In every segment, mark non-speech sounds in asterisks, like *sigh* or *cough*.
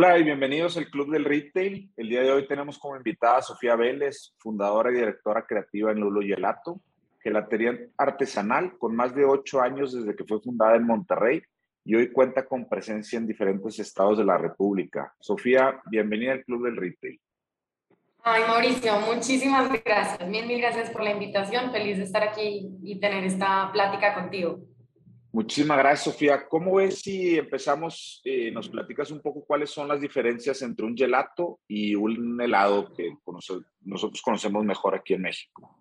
Hola y bienvenidos al Club del Retail. El día de hoy tenemos como invitada a Sofía Vélez, fundadora y directora creativa en Lulo Gelato, gelatería artesanal con más de ocho años desde que fue fundada en Monterrey y hoy cuenta con presencia en diferentes estados de la República. Sofía, bienvenida al Club del Retail. Ay, Mauricio, muchísimas gracias. Mil, mil gracias por la invitación. Feliz de estar aquí y tener esta plática contigo. Muchísimas gracias, Sofía. ¿Cómo ves si empezamos, eh, nos platicas un poco cuáles son las diferencias entre un gelato y un helado que nosotros conocemos mejor aquí en México?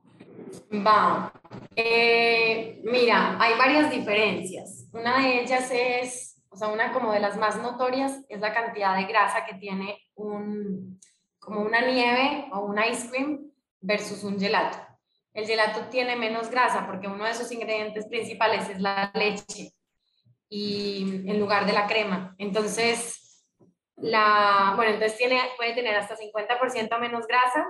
Va. Eh, mira, hay varias diferencias. Una de ellas es, o sea, una como de las más notorias es la cantidad de grasa que tiene un, como una nieve o un ice cream versus un gelato el gelato tiene menos grasa porque uno de sus ingredientes principales es la leche y en lugar de la crema. Entonces, la, bueno, entonces puede tener hasta 50% menos grasa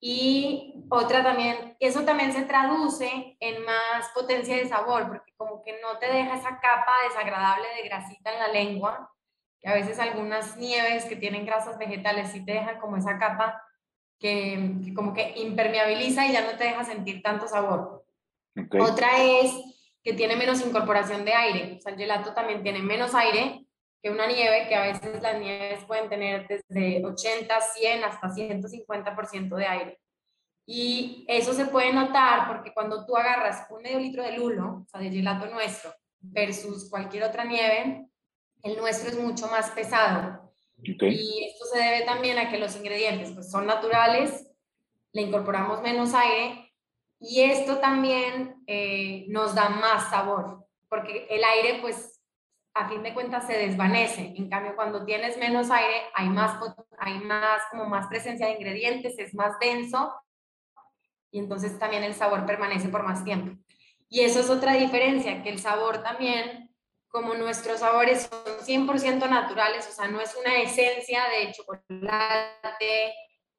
y otra también, eso también se traduce en más potencia de sabor porque como que no te deja esa capa desagradable de grasita en la lengua, que a veces algunas nieves que tienen grasas vegetales sí te dejan como esa capa que, como que impermeabiliza y ya no te deja sentir tanto sabor. Otra es que tiene menos incorporación de aire. O sea, el gelato también tiene menos aire que una nieve, que a veces las nieves pueden tener desde 80, 100 hasta 150% de aire. Y eso se puede notar porque cuando tú agarras un medio litro de lulo, o sea, de gelato nuestro, versus cualquier otra nieve, el nuestro es mucho más pesado. Y esto se debe también a que los ingredientes pues, son naturales, le incorporamos menos aire y esto también eh, nos da más sabor, porque el aire pues a fin de cuentas se desvanece. En cambio, cuando tienes menos aire, hay más, hay más, como más presencia de ingredientes, es más denso y entonces también el sabor permanece por más tiempo. Y eso es otra diferencia, que el sabor también como nuestros sabores son 100% naturales, o sea, no es una esencia de chocolate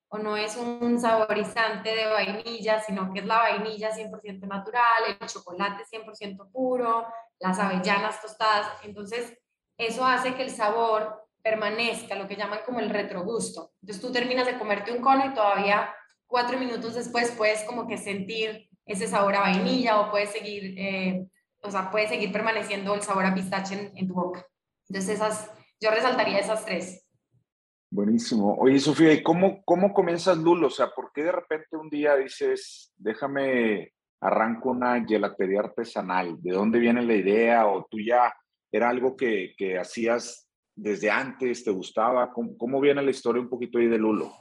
o no es un saborizante de vainilla, sino que es la vainilla 100% natural, el chocolate 100% puro, las avellanas tostadas. Entonces, eso hace que el sabor permanezca, lo que llaman como el retrogusto. Entonces, tú terminas de comerte un cono y todavía cuatro minutos después puedes como que sentir ese sabor a vainilla o puedes seguir eh, o sea, puede seguir permaneciendo el sabor a pistache en, tu boca. Entonces, esas, yo resaltaría esas tres. Buenísimo. Oye, Sofía, ¿y cómo, cómo comienzas Lulo? O sea, ¿por qué de repente un día dices, déjame, arranco una gelatería artesanal? ¿De dónde viene la idea? ¿O tú ya era algo que, que hacías desde antes, te gustaba? ¿Cómo, ¿Cómo, viene la historia un poquito ahí de Lulo?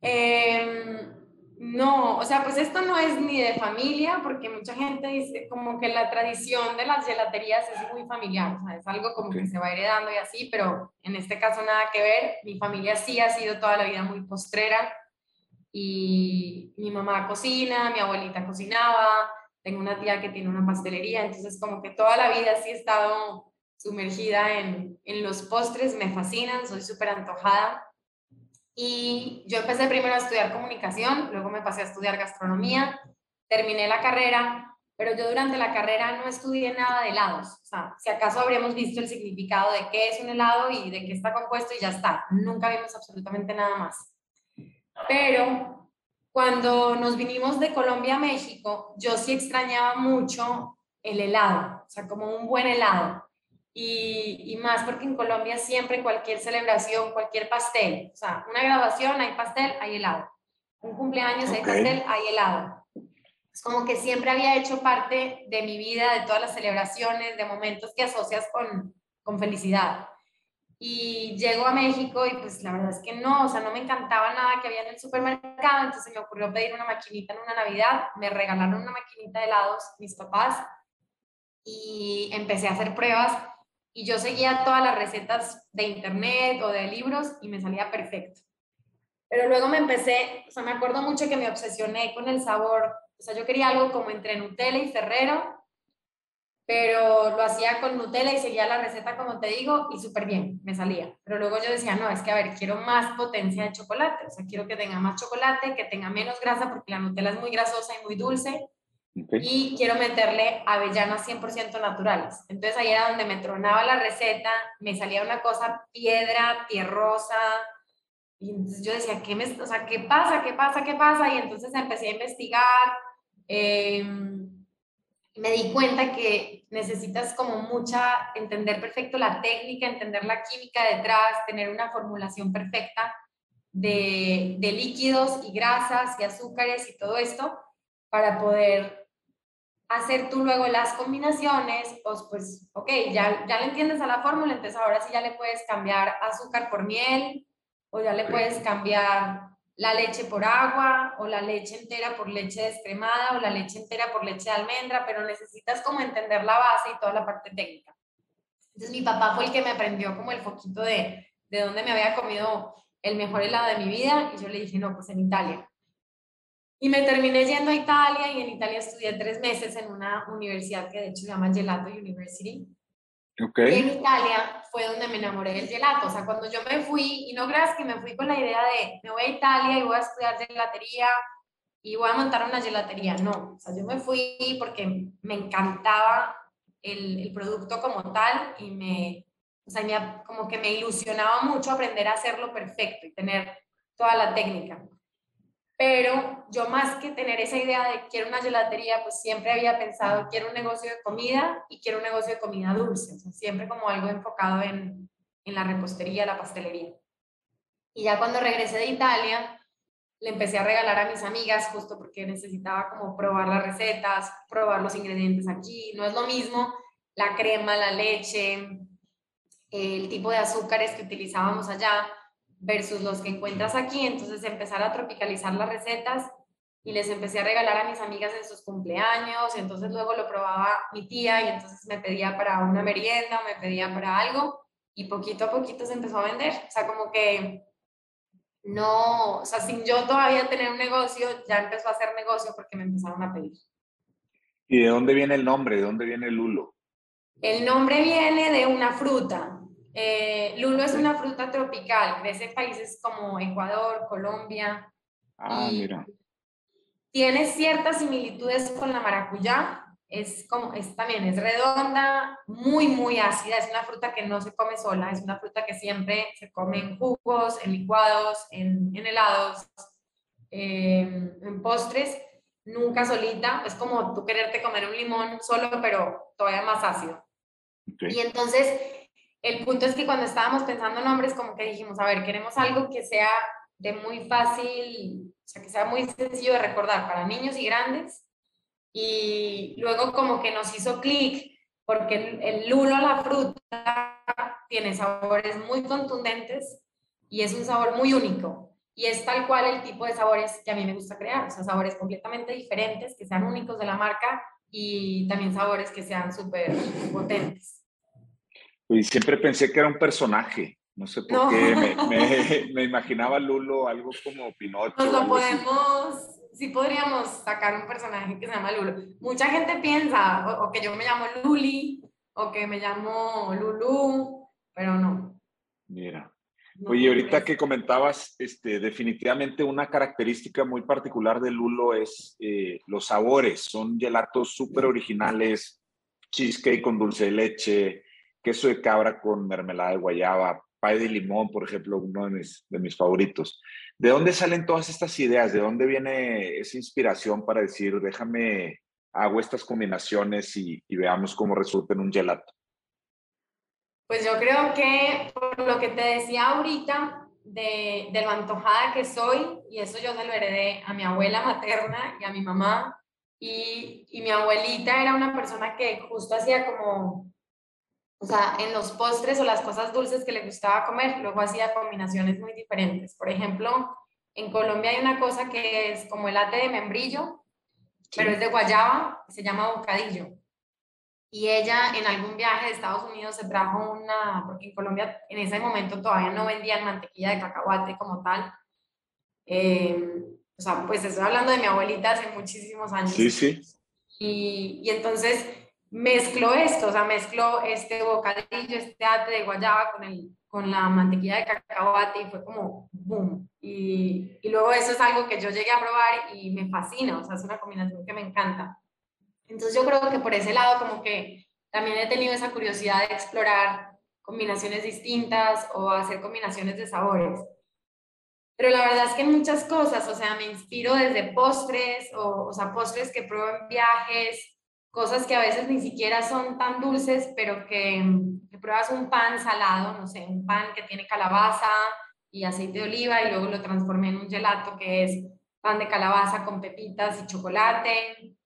Eh, no, o sea, pues esto no es ni de familia, porque mucha gente dice como que la tradición de las gelaterías es muy familiar, o sea, es algo como que se va heredando y así, pero en este caso nada que ver. Mi familia sí ha sido toda la vida muy postrera y mi mamá cocina, mi abuelita cocinaba, tengo una tía que tiene una pastelería, entonces como que toda la vida sí he estado sumergida en, en los postres, me fascinan, soy súper antojada y yo empecé primero a estudiar comunicación, luego me pasé a estudiar gastronomía, terminé la carrera, pero yo durante la carrera no estudié nada de helados. O sea, si acaso habríamos visto el significado de qué es un helado y de qué está compuesto y ya está. Nunca vimos absolutamente nada más. Pero cuando nos vinimos de Colombia a México, yo sí extrañaba mucho el helado, o sea, como un buen helado y, más porque en Colombia siempre cualquier celebración, cualquier pastel, o sea, una graduación hay pastel, hay helado, un cumpleaños hay pastel, hay helado. Es como que siempre había hecho parte de mi vida, de todas las celebraciones, de momentos que asocias con, con felicidad. Y llego a México y pues la verdad es que no, o sea, no me encantaba nada que había en el supermercado, entonces me ocurrió pedir una maquinita en una Navidad, me regalaron una maquinita de helados mis papás y empecé a hacer pruebas y yo seguía todas las recetas de internet o de libros y me salía perfecto. Pero luego me empecé, o sea, me acuerdo mucho que me obsesioné con el sabor, o sea, yo quería algo como entre Nutella y Ferrero, pero lo hacía con Nutella y seguía la receta como te digo y súper bien, me salía. Pero luego yo decía, no, es que a ver, quiero más potencia de chocolate, o sea, quiero que tenga más chocolate, que tenga menos grasa porque la Nutella es muy grasosa y muy dulce y quiero meterle avellanas 100% naturales. Entonces ahí era donde me tronaba la receta, me salía una cosa piedra, tierrosa, y entonces yo decía, ¿qué, me, o sea, ¿qué pasa? ¿Qué pasa? ¿Qué pasa? Y entonces empecé a investigar. Eh, me di cuenta que necesitas como mucha, entender perfecto la técnica, entender la química detrás, tener una formulación perfecta de, de líquidos y grasas y azúcares y todo esto para poder hacer tú luego las combinaciones, pues, pues ok, ya, ya le entiendes a la fórmula, entonces ahora sí ya le puedes cambiar azúcar por miel, o ya le puedes cambiar la leche por agua, o la leche entera por leche descremada, o la leche entera por leche de almendra, pero necesitas como entender la base y toda la parte técnica. Entonces mi papá fue el que me aprendió como el foquito de, de dónde me había comido el mejor helado de mi vida, y yo le dije, no, pues en Italia. Y me terminé yendo a Italia y en Italia estudié tres meses en una universidad que de hecho se llama Gelato University. Okay. Y en Italia fue donde me enamoré del gelato. O sea, cuando yo me fui, y no creas que me fui con la idea de me voy a Italia y voy a estudiar gelatería y voy a montar una gelatería. No, o sea, yo me fui porque me encantaba el, el producto como tal y me, o sea, me, como que me ilusionaba mucho aprender a hacerlo perfecto y tener toda la técnica pero yo más que tener esa idea de quiero una gelatería, pues siempre había pensado quiero un negocio de comida y quiero un negocio de comida dulce, siempre como algo enfocado en, en la repostería, la pastelería. Y ya cuando regresé de Italia, le empecé a regalar a mis amigas justo porque necesitaba como probar las recetas, probar los ingredientes aquí. No es lo mismo la crema, la leche, el tipo de azúcares que utilizábamos allá versus los que encuentras aquí. Entonces empezar a tropicalizar las recetas y les empecé a regalar a mis amigas en sus cumpleaños. Entonces luego lo probaba mi tía y entonces me pedía para una merienda o me pedía para algo y poquito a poquito se empezó a vender. O sea, como que no, o sea, sin yo todavía tener un negocio, ya empezó a hacer negocio porque me empezaron a pedir. ¿Y de dónde viene el nombre? ¿De dónde viene el lulo? El nombre viene de una fruta. Eh, lulo es una fruta tropical, crece en países como Ecuador, Colombia. Ah, mira. Tiene ciertas similitudes con la maracuyá. Es como, es también es redonda, muy, muy ácida. Es una fruta que no se come sola, es una fruta que siempre se come en jugos, en licuados, en, helados, em, en postres, nunca solita. Es como tú quererte comer un limón solo, pero todavía más ácido. Y entonces el punto es que cuando estábamos pensando en nombres, como que dijimos, a ver, queremos algo que sea de muy fácil, o sea, que sea muy sencillo de recordar para niños y grandes. Y luego como que nos hizo clic, porque el, el lulo, la fruta, tiene sabores muy contundentes y es un sabor muy único. Y es tal cual el tipo de sabores que a mí me gusta crear, o sabores completamente diferentes, que sean únicos de la marca y también sabores que sean súper potentes. Y siempre pensé que era un personaje. No sé por qué. Me, *laughs* me, imaginaba Lulo algo como Pinocho. Nos lo podemos, sí podríamos sacar un personaje que se llama Lulo. Mucha gente piensa o, que yo me llamo Luli o que me llamo Lulu, pero no. Mira. Oye, ahorita que comentabas, este, definitivamente una característica muy particular de Lulo es eh, los sabores. Son gelatos súper originales, cheesecake con dulce de leche, queso de cabra con mermelada de guayaba, pay de limón, por ejemplo, uno de mis, de mis favoritos. ¿De dónde salen todas estas ideas? ¿De dónde viene esa inspiración para decir, déjame, hago estas combinaciones y, veamos cómo resulta en un gelato? Pues yo creo que por lo que te decía ahorita, de, de, lo antojada que soy, y eso yo se lo heredé a mi abuela materna y a mi mamá, y, y mi abuelita era una persona que justo hacía como o sea, en los postres o las cosas dulces que le gustaba comer, luego hacía combinaciones muy diferentes. Por ejemplo, en Colombia hay una cosa que es como el ate de membrillo, pero es de guayaba, se llama bocadillo. Y ella en algún viaje de Estados Unidos se trajo una, porque en Colombia en ese momento todavía no vendían mantequilla de cacahuate como tal. Eh, o sea, pues estoy hablando de mi abuelita hace muchísimos años. Sí, sí. Y, y entonces mezcló esto, o sea, mezcló este bocadillo, este ate de guayaba con, el, con la mantequilla de cacahuate y fue como boom. Y, y, luego eso es algo que yo llegué a probar y me fascina, o sea, es una combinación que me encanta. Entonces yo creo que por ese lado como que también he tenido esa curiosidad de explorar combinaciones distintas o hacer combinaciones de sabores. Pero la verdad es que muchas cosas, o sea, me inspiro desde postres, o, o sea, postres que pruebo en viajes, cosas que a veces ni siquiera son tan dulces, pero que, que, pruebas un pan salado, no sé, un pan que tiene calabaza y aceite de oliva y luego lo transformé en un gelato que es pan de calabaza con pepitas y chocolate.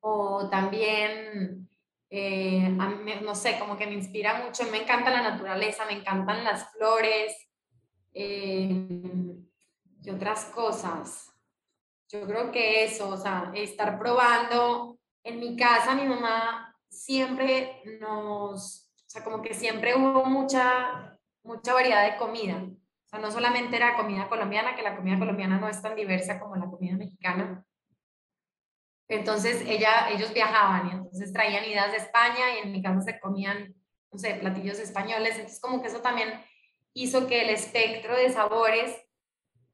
O también, eh, no sé, como que me inspira mucho, me encanta la naturaleza, me encantan las flores. Eh, y otras cosas. Yo creo que eso, o sea, estar probando. En mi casa, mi mamá siempre nos, o sea, como que siempre hubo mucha, mucha variedad de comida. O sea, no solamente era comida colombiana, que la comida colombiana no es tan diversa como la comida mexicana. Entonces, ella, ellos viajaban y entonces traían ideas de España y en mi casa se comían, no sé, platillos españoles. Entonces, como que eso también hizo que el espectro de sabores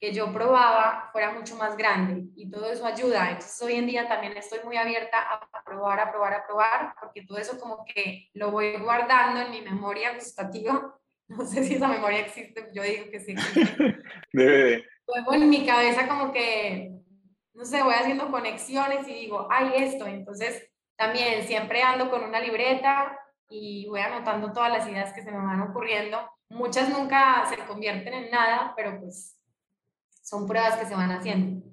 que yo probaba fuera mucho más grande y todo eso ayuda. Entonces hoy en día también estoy muy abierta a probar, a probar, a probar, porque todo eso como que lo voy guardando en mi memoria gustativa. *laughs* No sé si esa memoria existe, yo digo que sí. *laughs* Debe Luego en mi cabeza como que, no sé, voy haciendo conexiones y digo, ay, esto. Entonces también siempre ando con una libreta y voy anotando todas las ideas que se me van ocurriendo. Muchas nunca se convierten en nada, pero pues son pruebas que se van haciendo.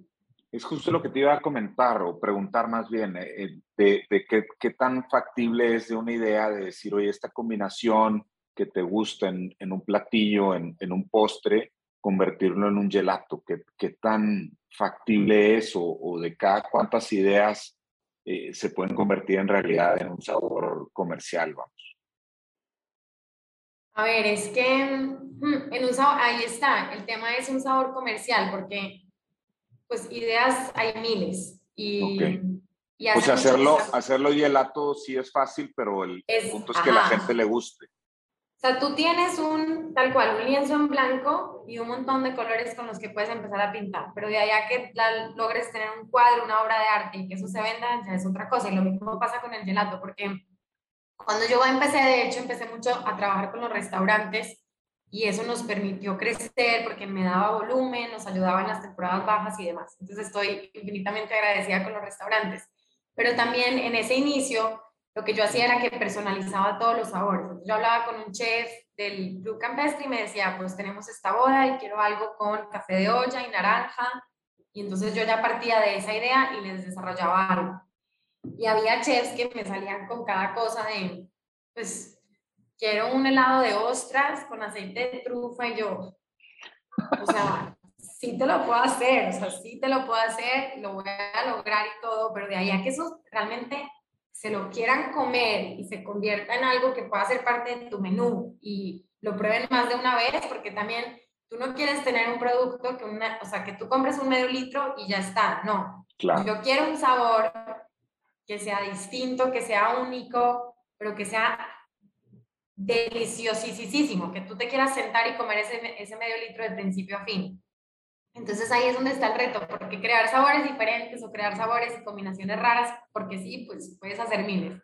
Es justo lo que te iba a comentar o preguntar más bien, eh, eh, de, de qué, qué, tan factible es de una idea de decir, oye, esta combinación que te gusta en, en un platillo, en, en, un postre, convertirlo en un gelato, qué, qué tan factible es o, o, de cada cuántas ideas eh, se pueden convertir en realidad en un sabor comercial, vamos. A ver, es que mm, en un sabor, ahí está, el tema es un sabor comercial, porque pues ideas hay miles. Y, okay. y pues hacerlo, hacerlo gelato sí es fácil, pero el es, punto es que la gente le guste. O sea, tú tienes un, tal cual, un lienzo en blanco y un montón de colores con los que puedes empezar a pintar, pero de allá que la, logres tener un cuadro, una obra de arte y que eso se venda, ya es otra cosa. Y lo mismo pasa con el gelato, porque cuando yo empecé, de hecho, empecé mucho a trabajar con los restaurantes y eso nos permitió crecer porque me daba volumen, nos ayudaba en las temporadas bajas y demás. Entonces estoy infinitamente agradecida con los restaurantes. Pero también en ese inicio, lo que yo hacía era que personalizaba todos los sabores. Yo hablaba con un chef del Blue Campestre y me decía, pues tenemos esta boda y quiero algo con café de olla y naranja. Y entonces yo ya partía de esa idea y les desarrollaba algo. Y había chefs que me salían con cada cosa de, pues, quiero un helado de ostras con aceite de trufa y yo, o sea, sí te lo puedo hacer, o sea, sí te lo puedo hacer, lo voy a lograr y todo, pero de ahí a que eso realmente se lo quieran comer y se convierta en algo que pueda ser parte de tu menú y lo prueben más de una vez, porque también tú no quieres tener un producto que una, o sea, que tú compres un medio litro y ya está, no. Claro. Yo quiero un sabor que sea distinto, que sea único, pero que sea deliciosísimo, que tú te quieras sentar y comer ese, ese medio litro de principio a fin. Entonces ahí es donde está el reto, porque crear sabores diferentes o crear sabores y combinaciones raras, porque sí, pues puedes hacer miles.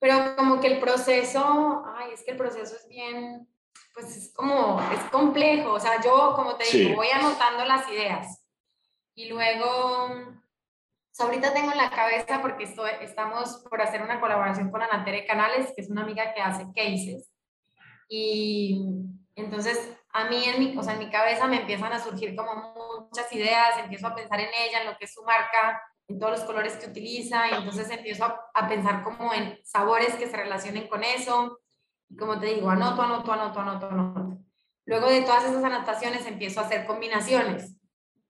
Pero como que el proceso, ay, es que el proceso es bien, pues es como, es complejo. O sea, yo, como te digo, voy anotando las ideas y luego ahorita tengo en la cabeza porque estoy, estamos por hacer una colaboración con Anatere Canales, que es una amiga que hace cases. Y entonces a mí en mi, o sea, en mi cabeza me empiezan a surgir como muchas ideas, empiezo a pensar en ella, en lo que es su marca, en todos los colores que utiliza, y entonces empiezo a, a pensar como en sabores que se relacionen con eso. Y como te digo, anoto, anoto, anoto, anoto, anoto. Luego de todas esas anotaciones empiezo a hacer combinaciones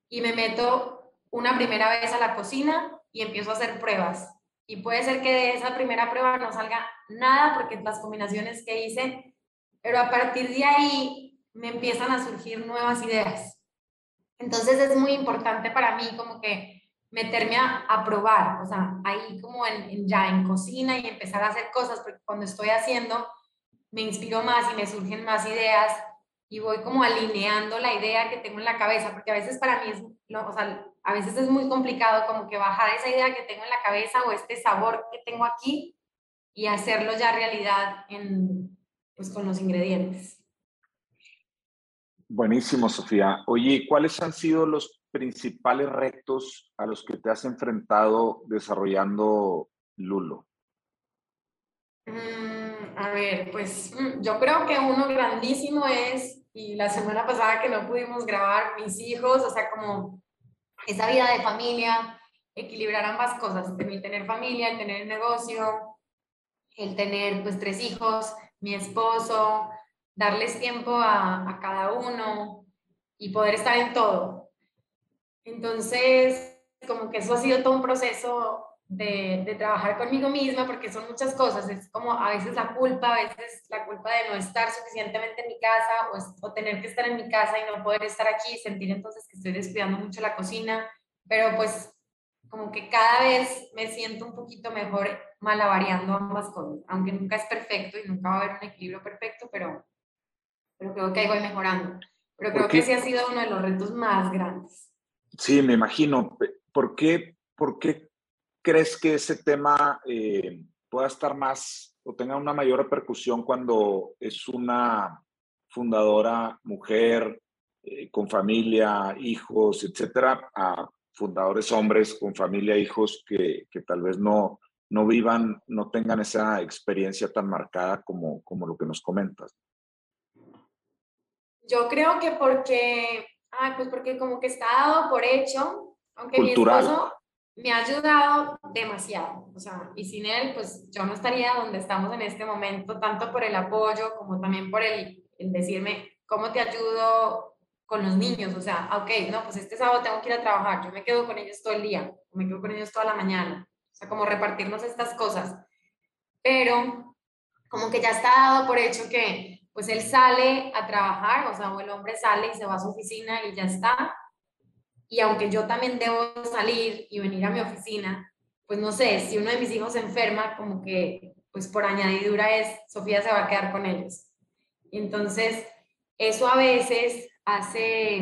y me meto una primera vez a la cocina y empiezo a hacer pruebas. Y puede ser que de esa primera prueba no salga nada porque las combinaciones que hice, pero a partir de ahí me empiezan a surgir nuevas ideas. Entonces es muy importante para mí como que meterme a, probar, o sea, ahí como en, ya en cocina y empezar a hacer cosas, porque cuando estoy haciendo me inspiro más y me surgen más ideas y voy como alineando la idea que tengo en la cabeza, porque a veces para mí es, o sea, a veces es muy complicado como que bajar esa idea que tengo en la cabeza o este sabor que tengo aquí y hacerlo ya realidad en, pues, con los ingredientes. Buenísimo, Sofía. Oye, ¿cuáles han sido los principales retos a los que te has enfrentado desarrollando Lulo? Mm, a ver, pues mm, yo creo que uno grandísimo es, y la semana pasada que no pudimos grabar, mis hijos, o sea, como esa vida de familia, equilibrar ambas cosas, el tener familia, el tener negocio, el tener pues tres hijos, mi esposo, darles tiempo a, a cada uno y poder estar en todo. Entonces, como que eso ha sido todo un proceso de, de, trabajar conmigo misma, porque son muchas cosas, es como a veces la culpa, a veces la culpa de no estar suficientemente en mi casa o, o, tener que estar en mi casa y no poder estar aquí, sentir entonces que estoy descuidando mucho la cocina, pero pues como que cada vez me siento un poquito mejor malavariando ambas cosas, aunque nunca es perfecto y nunca va a haber un equilibrio perfecto, pero, pero creo que ahí voy mejorando. Pero creo que ese ha sido uno de los retos más grandes. Sí, me imagino. ¿Por qué, por qué crees que ese tema eh, pueda estar más o tenga una mayor repercusión cuando es una fundadora mujer eh, con familia, hijos, etcétera, a fundadores hombres con familia, hijos que, que, tal vez no, no vivan, no tengan esa experiencia tan marcada como, como lo que nos comentas? Yo creo que porque, ay, pues porque como que está dado por hecho, aunque Cultural. mi esposo me ha ayudado demasiado, o sea, y sin él, pues yo no estaría donde estamos en este momento, tanto por el apoyo como también por el, decirme cómo te ayudo con los niños, o sea, ok, no, pues este sábado tengo que ir a trabajar, yo me quedo con ellos todo el día, me quedo con ellos toda la mañana, o sea, como repartirnos estas cosas, pero como que ya está dado por hecho que pues él sale a trabajar, o sea, o el hombre sale y se va a su oficina y ya está, y aunque yo también debo salir y venir a mi oficina, pues no sé, si uno de mis hijos se enferma, como que, pues por añadidura es, Sofía se va a quedar con ellos. Entonces, eso a veces hace,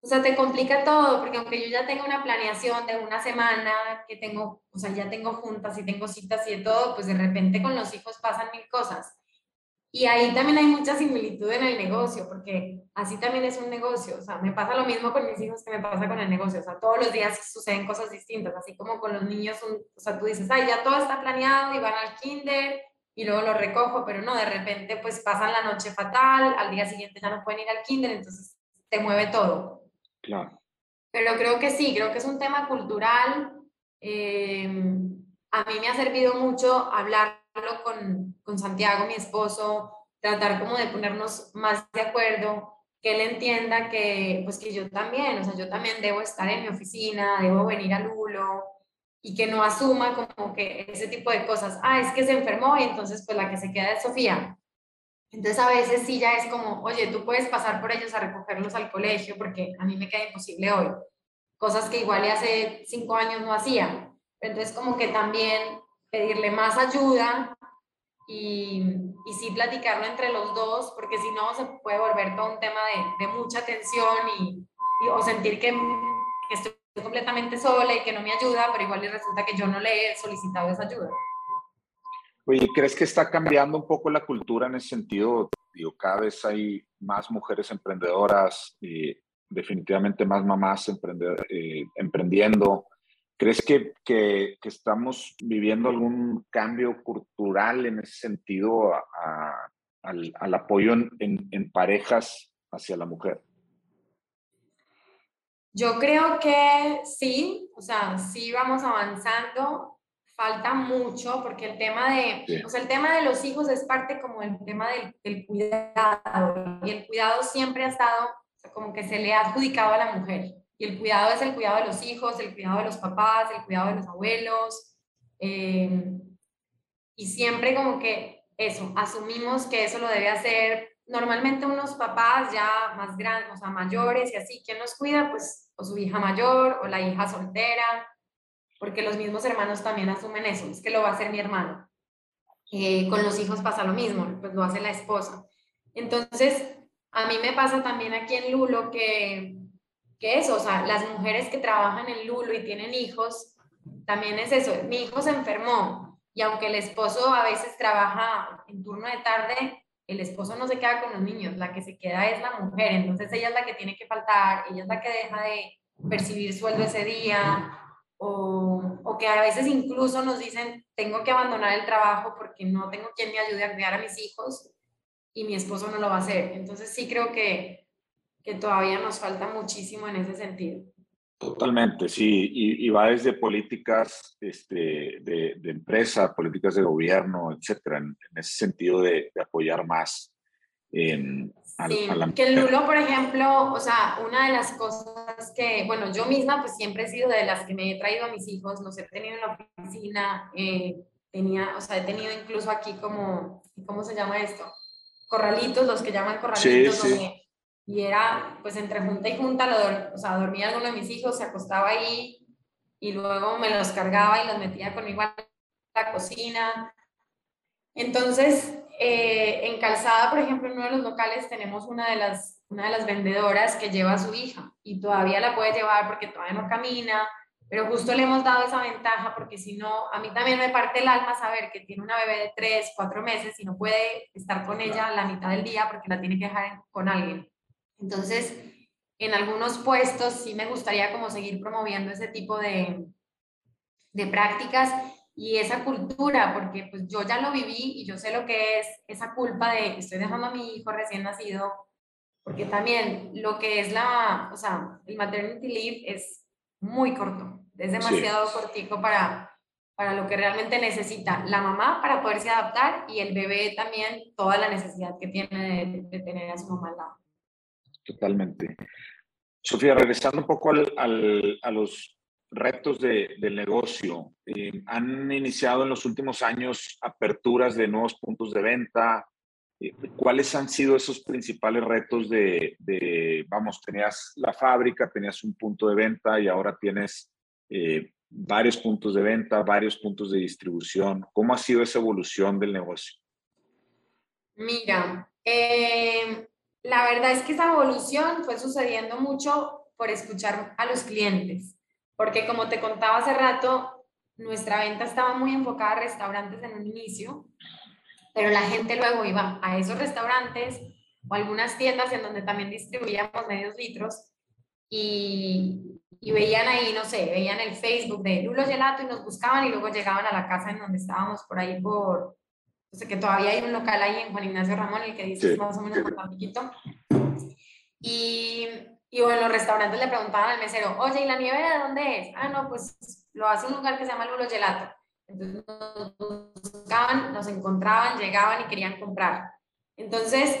o sea, te complica todo, porque aunque yo ya tengo una planeación de una semana, que tengo, o sea, ya tengo juntas y tengo citas y de todo, pues de repente con los hijos pasan mil cosas. Y ahí también hay mucha similitud en el negocio, porque así también es un negocio. O sea, me pasa lo mismo con mis hijos que me pasa con el negocio. O sea, todos los días suceden cosas distintas, así como con los niños, o sea, tú dices, ay, ya todo está planeado y van al kinder y luego lo recojo, pero no, de repente pues pasan la noche fatal, al día siguiente ya no pueden ir al kinder, entonces te mueve todo. Claro. Pero creo que sí, creo que es un tema cultural. Eh, a mí me ha servido mucho hablar con, con Santiago, mi esposo, tratar como de ponernos más de acuerdo, que él entienda que, pues que yo también, o sea, yo también debo estar en mi oficina, debo venir al Lulo, y que no asuma como que ese tipo de cosas, ah, es que se enfermó y entonces pues la que se queda es Sofía. Entonces a veces sí ya es como, oye, tú puedes pasar por ellos a recogerlos al colegio porque a mí me queda imposible hoy. Cosas que igual hace cinco años no hacía. Entonces como que también pedirle más ayuda y, y sí platicarlo entre los dos, porque si no se puede volver todo un tema de, de mucha tensión y, y, o sentir que, que estoy completamente sola y que no me ayuda, pero igual le resulta que yo no le he solicitado esa ayuda. Oye, ¿crees que está cambiando un poco la cultura en ese sentido? Digo, cada vez hay más mujeres emprendedoras, y definitivamente más mamás eh, emprendiendo. ¿Crees que, que, que, estamos viviendo algún cambio cultural en ese sentido a, al, al, apoyo en, en, en, parejas hacia la mujer? Yo creo que sí, o sea, sí vamos avanzando, falta mucho porque el tema de, sí. o sea, el tema de los hijos es parte como el tema del, del cuidado y el cuidado siempre ha estado o sea, como que se le ha adjudicado a la mujer. El cuidado es el cuidado de los hijos, el cuidado de los papás, el cuidado de los abuelos. Eh, y siempre como que eso, asumimos que eso lo debe hacer normalmente unos papás ya más grandes, o sea, mayores y así. ¿Quién los cuida? Pues o su hija mayor o la hija soltera, porque los mismos hermanos también asumen eso, es que lo va a hacer mi hermano. Eh, con los hijos pasa lo mismo, pues lo hace la esposa. Entonces, a mí me pasa también aquí en Lulo que que eso, o sea, las mujeres que trabajan en Lulo y tienen hijos, también es eso, mi hijo se enfermó y aunque el esposo a veces trabaja en turno de tarde, el esposo no se queda con los niños, la que se queda es la mujer, entonces ella es la que tiene que faltar, ella es la que deja de percibir sueldo ese día, o, o, que a veces incluso nos dicen, tengo que abandonar el trabajo porque no tengo quien me ayude a cuidar a mis hijos y mi esposo no lo va a hacer. Entonces sí creo que, que todavía nos falta muchísimo en ese sentido. Totalmente, sí, y, y va desde políticas este, de, de, empresa, políticas de gobierno, etcétera, en, en ese sentido de, de apoyar más en, sí, que el Lulo, por ejemplo, o sea, una de las cosas que, bueno, yo misma pues siempre he sido de las que me he traído a mis hijos, los he tenido en la oficina, eh, tenía, o sea, he tenido incluso aquí como, ¿cómo se llama esto? Corralitos, los que llaman corralitos, sí, sí. Y era pues entre junta y junta, lo, o sea, dormía alguno de mis hijos, se acostaba ahí y luego me los cargaba y los metía conmigo a la cocina. Entonces, eh, en Calzada, por ejemplo, en uno de los locales tenemos una de, las, una de las vendedoras que lleva a su hija y todavía la puede llevar porque todavía no camina, pero justo le hemos dado esa ventaja porque si no, a mí también me parte el alma saber que tiene una bebé de 3, 4 meses y no puede estar con ella la mitad del día porque la tiene que dejar con alguien. Entonces, en algunos puestos sí me gustaría como seguir promoviendo ese tipo de, de prácticas y esa cultura, porque pues yo ya lo viví y yo sé lo que es esa culpa de estoy dejando a mi hijo recién nacido, porque también lo que es la, o sea, el maternity leave es muy corto, es demasiado sí. cortico para, para lo que realmente necesita la mamá para poderse adaptar y el bebé también toda la necesidad que tiene de, de tener a su mamá al lado. Totalmente. Sofía, regresando un poco al, al, a los retos de, del negocio. Eh, han iniciado en los últimos años aperturas de nuevos puntos de venta. Eh, ¿Cuáles han sido esos principales retos de, de, vamos, tenías la fábrica, tenías un punto de venta y ahora tienes eh, varios puntos de venta, varios puntos de distribución? ¿Cómo ha sido esa evolución del negocio? Mira, eh, la verdad es que esa evolución fue sucediendo mucho por escuchar a los clientes porque como te contaba hace rato, nuestra venta estaba muy enfocada a restaurantes en un inicio, pero la gente luego iba a esos restaurantes o algunas tiendas en donde también distribuíamos medios litros y, veían ahí, no sé, veían el Facebook de Lulo Gelato y nos buscaban y luego llegaban a la casa en donde estábamos por ahí por, no sé, que todavía hay un local ahí en Juan Ignacio Ramón, el que dice sí. más o menos un poquito. Y y o en los restaurantes le preguntaban al mesero, oye, ¿y la nieve de dónde es? Ah, no, pues lo hace un lugar que se llama Lulo Gelato. Entonces nos buscaban, nos encontraban, llegaban y querían comprar. Entonces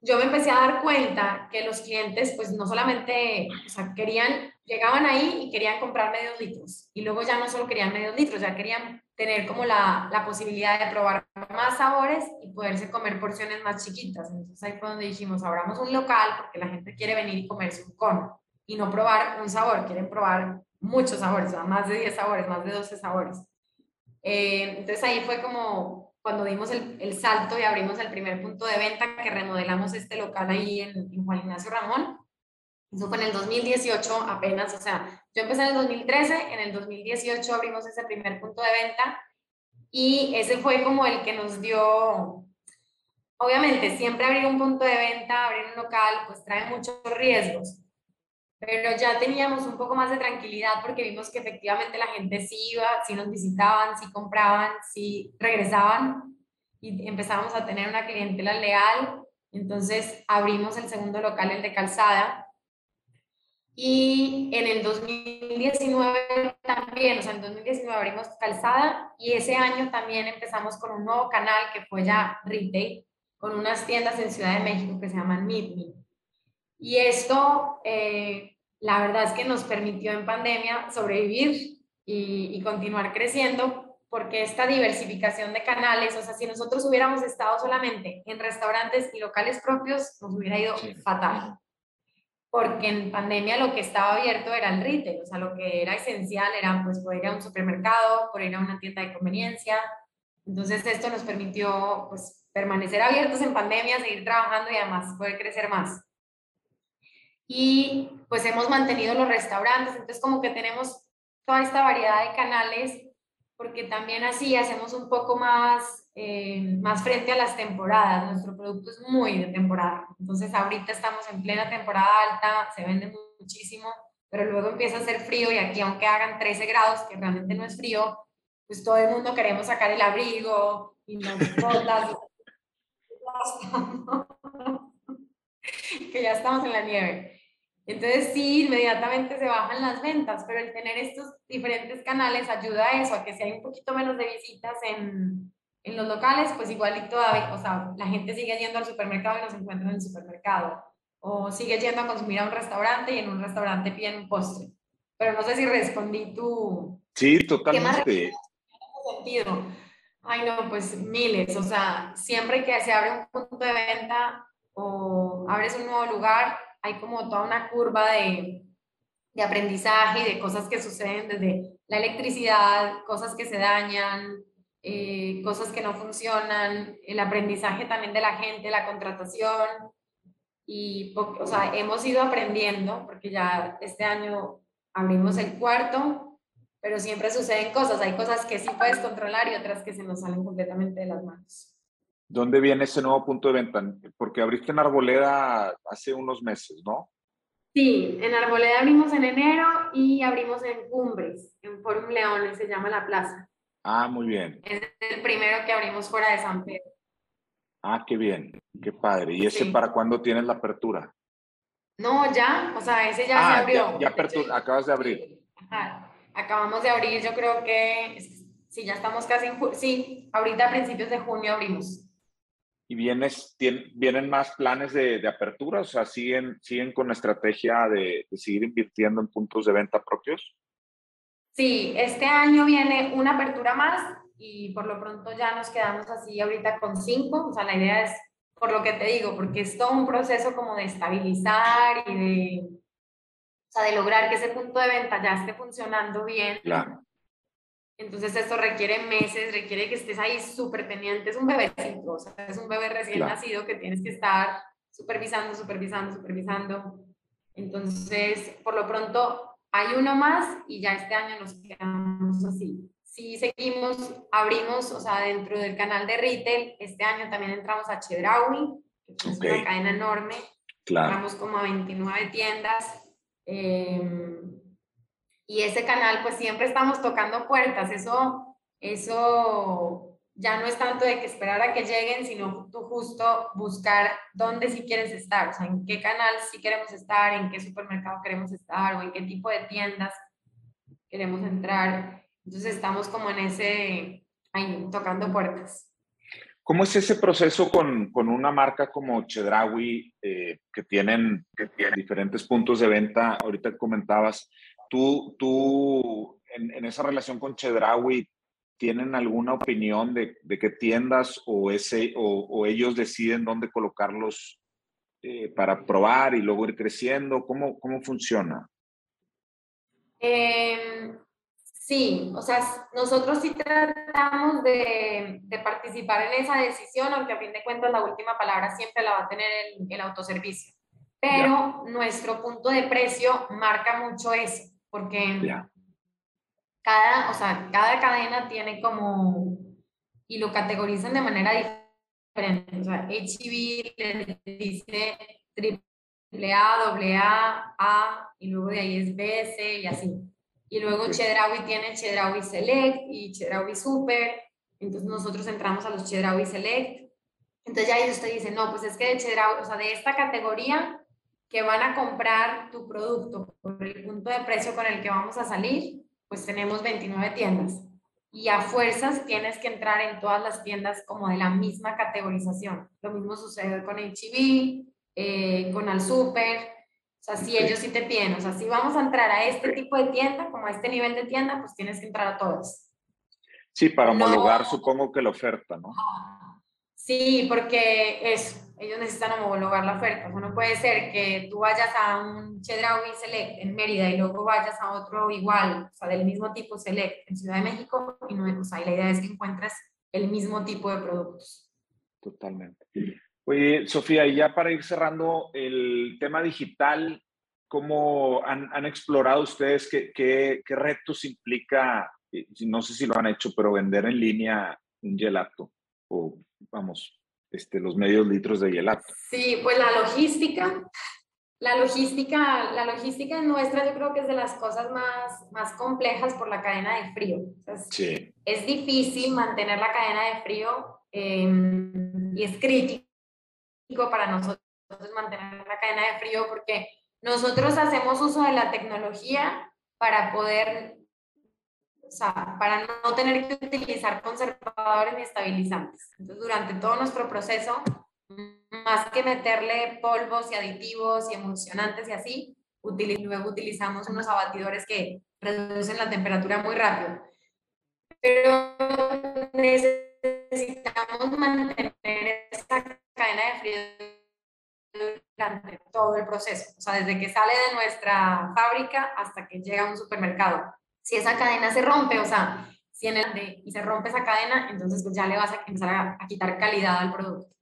yo me empecé a dar cuenta que los clientes pues no solamente, o sea, querían, llegaban ahí y querían comprar medios litros. Y luego ya no solo querían medios litros, ya querían tener como la, la posibilidad de probar más sabores y poderse comer porciones más chiquitas. Entonces ahí fue donde dijimos, abramos un local porque la gente quiere venir y comerse un cono y no probar un sabor, quieren probar muchos sabores, o sea, más de 10 sabores, más de 12 sabores. Eh, entonces ahí fue como cuando dimos el, el, salto y abrimos el primer punto de venta que remodelamos este local ahí en, en Juan Ignacio Ramón. Eso fue en el 2018 apenas, o sea, yo empecé en el 2013, en el 2018 abrimos ese primer punto de venta y ese fue como el que nos dio, obviamente, siempre abrir un punto de venta, abrir un local, pues trae muchos riesgos, pero ya teníamos un poco más de tranquilidad porque vimos que efectivamente la gente sí iba, sí nos visitaban, sí compraban, sí regresaban y empezábamos a tener una clientela leal. Entonces abrimos el segundo local, el de calzada, y en el 2019 también, o sea, en 2019 abrimos calzada y ese año también empezamos con un nuevo canal que fue ya retail, con unas tiendas en Ciudad de México que se llaman Meet Me. Y esto, eh, la verdad es que nos permitió en pandemia sobrevivir y, y continuar creciendo porque esta diversificación de canales, o sea, si nosotros hubiéramos estado solamente en restaurantes y locales propios, nos hubiera ido sí. fatal porque en pandemia lo que estaba abierto era el retail, o sea, lo que era esencial era pues poder ir a un supermercado, poder ir a una tienda de conveniencia. Entonces esto nos permitió pues permanecer abiertos en pandemia, seguir trabajando y además poder crecer más. y pues hemos mantenido los restaurantes, entonces como que tenemos toda esta variedad de canales porque también así hacemos un poco más, eh, más frente a las temporadas. Nuestro producto es muy de temporada. Entonces ahorita estamos en plena temporada alta, se vende muchísimo, pero luego empieza a hacer frío y aquí aunque hagan 13 grados, que realmente no es frío, pues todo el mundo queremos sacar el abrigo y las *laughs* botas. *laughs* que ya estamos en la nieve. Entonces sí, inmediatamente se bajan las ventas, pero el tener estos diferentes canales ayuda a eso, a que si hay un poquito menos de visitas en, en los locales, pues igual y todavía, o sea, la gente sigue yendo al supermercado y nos encuentra en el supermercado, o sigue yendo a consumir a un restaurante y en un restaurante piden un postre. Pero no sé si respondí tú. Sí, totalmente. ¿Qué sentido? Ay, no, pues miles, o sea, siempre que se abre un punto de venta o abres un nuevo lugar, hay como toda una curva de, de aprendizaje y de cosas que suceden desde la electricidad, cosas que se dañan, eh, cosas que no funcionan, el aprendizaje también de la gente, la contratación. Y, o sea, hemos ido aprendiendo, porque ya este año abrimos el cuarto, pero siempre suceden cosas. Hay cosas que sí puedes controlar y otras que se nos salen completamente de las manos. ¿Dónde viene ese nuevo punto de venta? Porque abriste en Arboleda hace unos meses, ¿no? Sí, en Arboleda abrimos en enero y abrimos en Cumbres, en Forum León, se llama la plaza. Ah, muy bien. Es el primero que abrimos fuera de San Pedro. Ah, qué bien, qué padre. ¿Y ese para cuándo tienes la apertura? No, ya, o sea, ese ya ah, se abrió. Ya, ya acabas de abrir. Ajá. Acabamos de abrir, yo creo que, sí, ya estamos casi en, sí, ahorita a principios de junio abrimos y vienes, vienen más planes de, de, apertura, o sea, siguen, siguen con la estrategia de, seguir invirtiendo en puntos de venta propios. Sí, este año viene una apertura más y por lo pronto ya nos quedamos así ahorita con cinco, o sea, la idea es, por lo que te digo, porque es todo un proceso como de estabilizar y de, o sea, de lograr que ese punto de venta ya esté funcionando bien. Claro. Entonces esto requiere meses, requiere que estés ahí súper pendiente, es un bebecito, o sea, es un bebé recién nacido que tienes que estar supervisando, supervisando, supervisando. Entonces, por lo pronto, hay uno más y ya este año nos quedamos así. Si seguimos, abrimos, o sea, dentro del canal de retail, este año también entramos a Chedraui, que es una cadena enorme. Claro. Entramos como a 29 tiendas. Eh, y ese canal pues siempre estamos tocando puertas, eso, eso ya no es tanto de que esperar a que lleguen, sino tú justo buscar dónde sí quieres estar, o sea, en qué canal sí queremos estar, en qué supermercado queremos estar o en qué tipo de tiendas queremos entrar. Entonces estamos como en ese, ahí, tocando puertas. ¿Cómo es ese proceso con, con una marca como Chedraui, eh, que, tienen, diferentes puntos de venta? Ahorita comentabas, ¿Tú, tú en, esa relación con Chedraui, tienen alguna opinión de, de qué tiendas o, ese, o, ellos deciden dónde colocarlos eh, para probar y luego ir creciendo? ¿Cómo, cómo funciona? Em, sí, o sea, nosotros sí tratamos de, de, participar en esa decisión, aunque a fin de cuentas la última palabra siempre la va a tener el, el autoservicio. Pero nuestro punto de precio marca mucho eso porque cada, o sea, cada cadena tiene como, y lo categorizan de manera diferente. O sea, HB le dice triple A, doble A, A, y luego de ahí es B, C y así. Y luego Chedraui tiene Chedraui Select y Chedraui Super. Entonces nosotros entramos a los Chedraui Select. Entonces ya ellos te dicen, no, pues es que de Chedraui, o sea, de esta categoría que van a comprar tu producto por el punto de precio con el que vamos a salir, pues tenemos 29 tiendas. Y a fuerzas tienes que entrar en todas las tiendas como de la misma categorización. Lo mismo sucede con HB, e eh, con Al Super. O sea, si ellos sí te piden, o sea, si vamos a entrar a este tipo de tienda, como a este nivel de tienda, pues tienes que entrar a todas. Sí, para homologar supongo que la oferta, ¿no? Sí, porque eso, ellos necesitan homologar la oferta. O sea, no puede ser que tú vayas a un Chedraui Select en Mérida y luego vayas a otro igual, o sea, del mismo tipo Select en Ciudad de México y no, o sea, y la idea es que encuentres el mismo tipo de productos. Totalmente. Oye, Sofía, y ya para ir cerrando el tema digital, cómo han, explorado ustedes qué, qué, qué, retos implica, eh, no sé si lo han hecho, pero vender en línea un gelato o, vamos, este, los medios litros de gelato? Sí, pues la logística. La logística, la logística nuestra yo creo que es de las cosas más, más complejas por la cadena de frío. sí. Es difícil mantener la cadena de frío em, y es crítico para nosotros mantener la cadena de frío porque nosotros hacemos uso de la tecnología para poder, o sea, para no tener que utilizar conservadores ni estabilizantes. Entonces, durante todo nuestro proceso, más que meterle polvos y aditivos y emulsionantes y así, luego utilizamos unos abatidores que reducen la temperatura muy rápido. Pero necesitamos mantener esa cadena de frío durante todo el proceso, o sea, desde que sale de nuestra fábrica hasta que llega a un supermercado. Si esa cadena se rompe, o sea, si en el y se rompe esa cadena, entonces pues ya le vas a empezar a, quitar calidad al producto.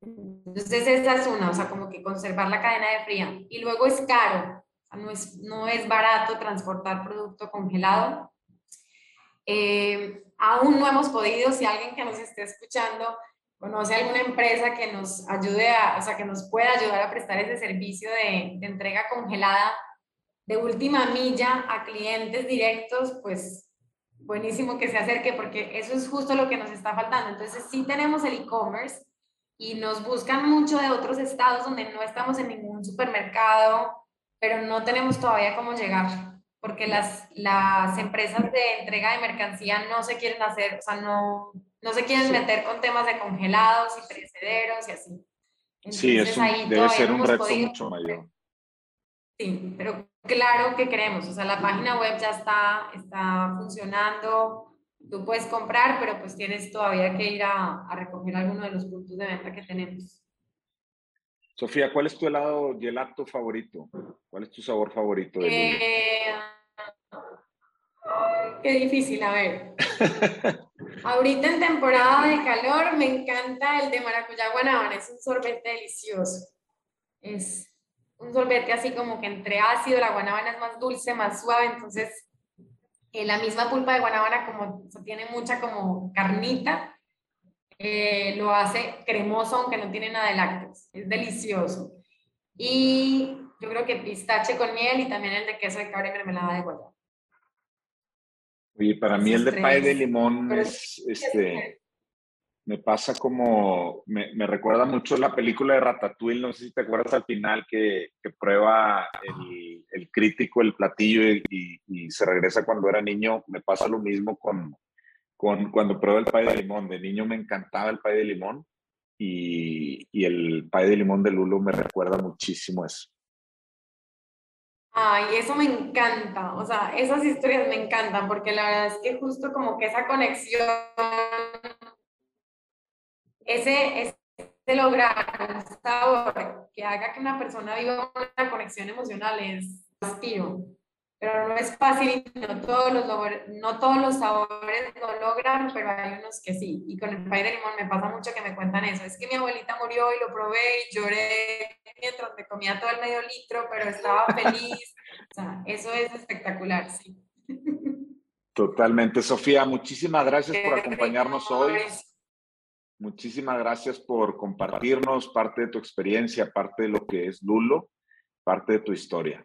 Entonces esa es una, o sea, como que conservar la cadena de fría. Y luego es caro, no, es, no es barato transportar producto congelado. Eh, aún no hemos podido, si alguien que nos esté escuchando conoce alguna empresa que nos ayude a, o sea, que nos pueda ayudar a prestar ese servicio de entrega congelada de última milla a clientes directos, pues buenísimo que se acerque porque eso es justo lo que nos está faltando. Entonces sí tenemos el e-commerce y nos buscan mucho de otros estados donde no estamos en ningún supermercado, pero no tenemos todavía cómo llegar porque las, las empresas de entrega de mercancía no se quieren hacer, o sea, no, no se quieren meter con temas de congelados y perecederos y así. sí, eso debe ser un reto mucho mayor. Sí, pero claro que queremos, o sea, la página web ya está, está funcionando, tú puedes comprar, pero pues tienes todavía que ir a, a recoger alguno de los puntos de venta que tenemos. Sofía, ¿cuál es tu helado gelato favorito? ¿Cuál es tu sabor favorito? Eh, qué difícil, a ver. *laughs* Ahorita en temporada de calor me encanta el de maracuyá guanábana, es un sorbete delicioso. Es un sorbete así como que entre ácido, la guanábana es más dulce, más suave, entonces eh, la misma pulpa de guanábana como tiene mucha como carnita, eh, lo hace cremoso aunque no tiene nada de lácteos, es delicioso. Y yo creo que pistache con miel y también el de queso de cabra y mermelada de guayaba. Oye, para mí el de pay de limón es, este, me pasa como, me, me, recuerda mucho la película de Ratatouille, no sé si te acuerdas al final que, prueba el, crítico el platillo y, y, se regresa cuando era niño, me pasa lo mismo con, con cuando pruebo el pay de limón, de niño me encantaba el pay de limón y, y el pay de limón de Lulo me recuerda muchísimo eso. Ay, eso me encanta, o sea, esas historias me encantan porque la verdad es que justo como que esa conexión, ese, ese lograr un sabor que haga que una persona viva una conexión emocional es aspiro pero no es fácil, no todos los, no todos los sabores lo logran, pero hay unos que sí. Y con el pay de limón me pasa mucho que me cuentan eso. Es que mi abuelita murió y lo probé y lloré mientras me comía todo el medio litro, pero estaba feliz. o sea, eso es espectacular, sí. Totalmente. Sofía, muchísimas gracias por acompañarnos hoy. Muchísimas gracias por compartirnos parte de tu experiencia, parte de lo que es Lulo, parte de tu historia.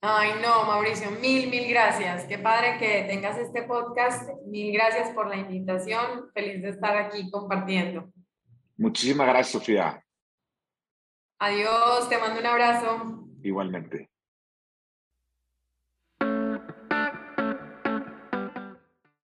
Ay, no, Mauricio, mil, mil gracias. Qué padre que tengas este podcast. Mil gracias por la invitación. Feliz de estar aquí compartiendo. Muchísimas gracias, Sofía. Adiós, te mando un abrazo. Igualmente.